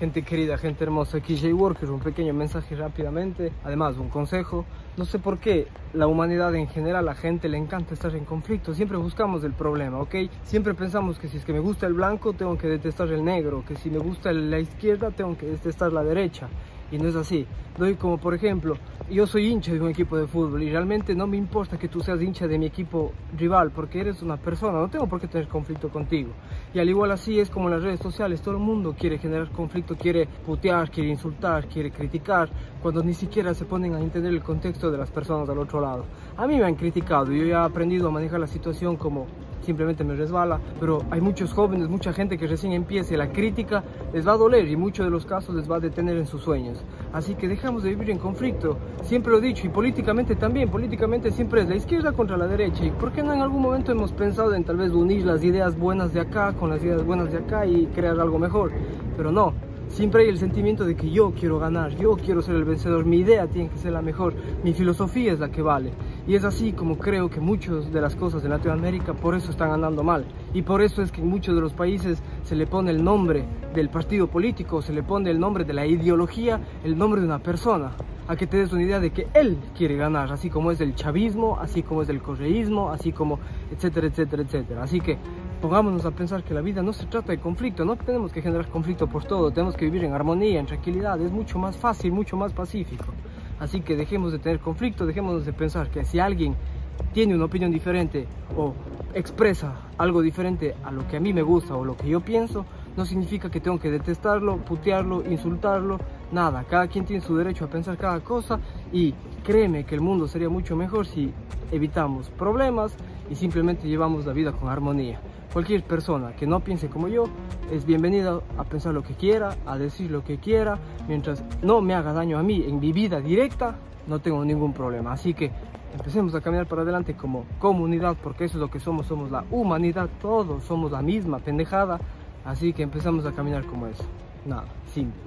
Gente querida, gente hermosa, Jay Worker, un pequeño mensaje rápidamente, además un consejo. No sé por qué la humanidad en general, a la gente le encanta estar en conflicto, siempre buscamos el problema, ¿ok? Siempre pensamos que si es que me gusta el blanco, tengo que detestar el negro, que si me gusta la izquierda, tengo que detestar la derecha y no es así. Doy como por ejemplo, yo soy hincha de un equipo de fútbol y realmente no me importa que tú seas hincha de mi equipo rival porque eres una persona, no tengo por qué tener conflicto contigo. Y al igual así es como en las redes sociales, todo el mundo quiere generar conflicto, quiere putear, quiere insultar, quiere criticar, cuando ni siquiera se ponen a entender el contexto de las personas al otro lado. A mí me han criticado, yo ya he aprendido a manejar la situación como simplemente me resbala, pero hay muchos jóvenes, mucha gente que recién empiece, la crítica les va a doler y muchos de los casos les va a detener en sus sueños. Así que dejamos de vivir en conflicto, siempre lo he dicho, y políticamente también, políticamente siempre es la izquierda contra la derecha, y por qué no en algún momento hemos pensado en tal vez unir las ideas buenas de acá con las ideas buenas de acá y crear algo mejor, pero no, Siempre hay el sentimiento de que yo quiero ganar, yo quiero ser el vencedor, mi idea tiene que ser la mejor, mi filosofía es la que vale. Y es así como creo que muchas de las cosas de Latinoamérica por eso están andando mal. Y por eso es que en muchos de los países se le pone el nombre del partido político, se le pone el nombre de la ideología, el nombre de una persona a que te des una idea de que él quiere ganar, así como es el chavismo, así como es el correísmo, así como etcétera, etcétera, etcétera. Así que pongámonos a pensar que la vida no se trata de conflicto, no tenemos que generar conflicto por todo, tenemos que vivir en armonía, en tranquilidad, es mucho más fácil, mucho más pacífico. Así que dejemos de tener conflicto, dejemos de pensar que si alguien tiene una opinión diferente o expresa algo diferente a lo que a mí me gusta o lo que yo pienso, no significa que tengo que detestarlo, putearlo, insultarlo, nada. Cada quien tiene su derecho a pensar cada cosa y créeme que el mundo sería mucho mejor si evitamos problemas y simplemente llevamos la vida con armonía. Cualquier persona que no piense como yo es bienvenida a pensar lo que quiera, a decir lo que quiera, mientras no me haga daño a mí en mi vida directa, no tengo ningún problema. Así que empecemos a caminar para adelante como comunidad, porque eso es lo que somos, somos la humanidad, todos somos la misma pendejada, así que empezamos a caminar como eso. Nada, simple.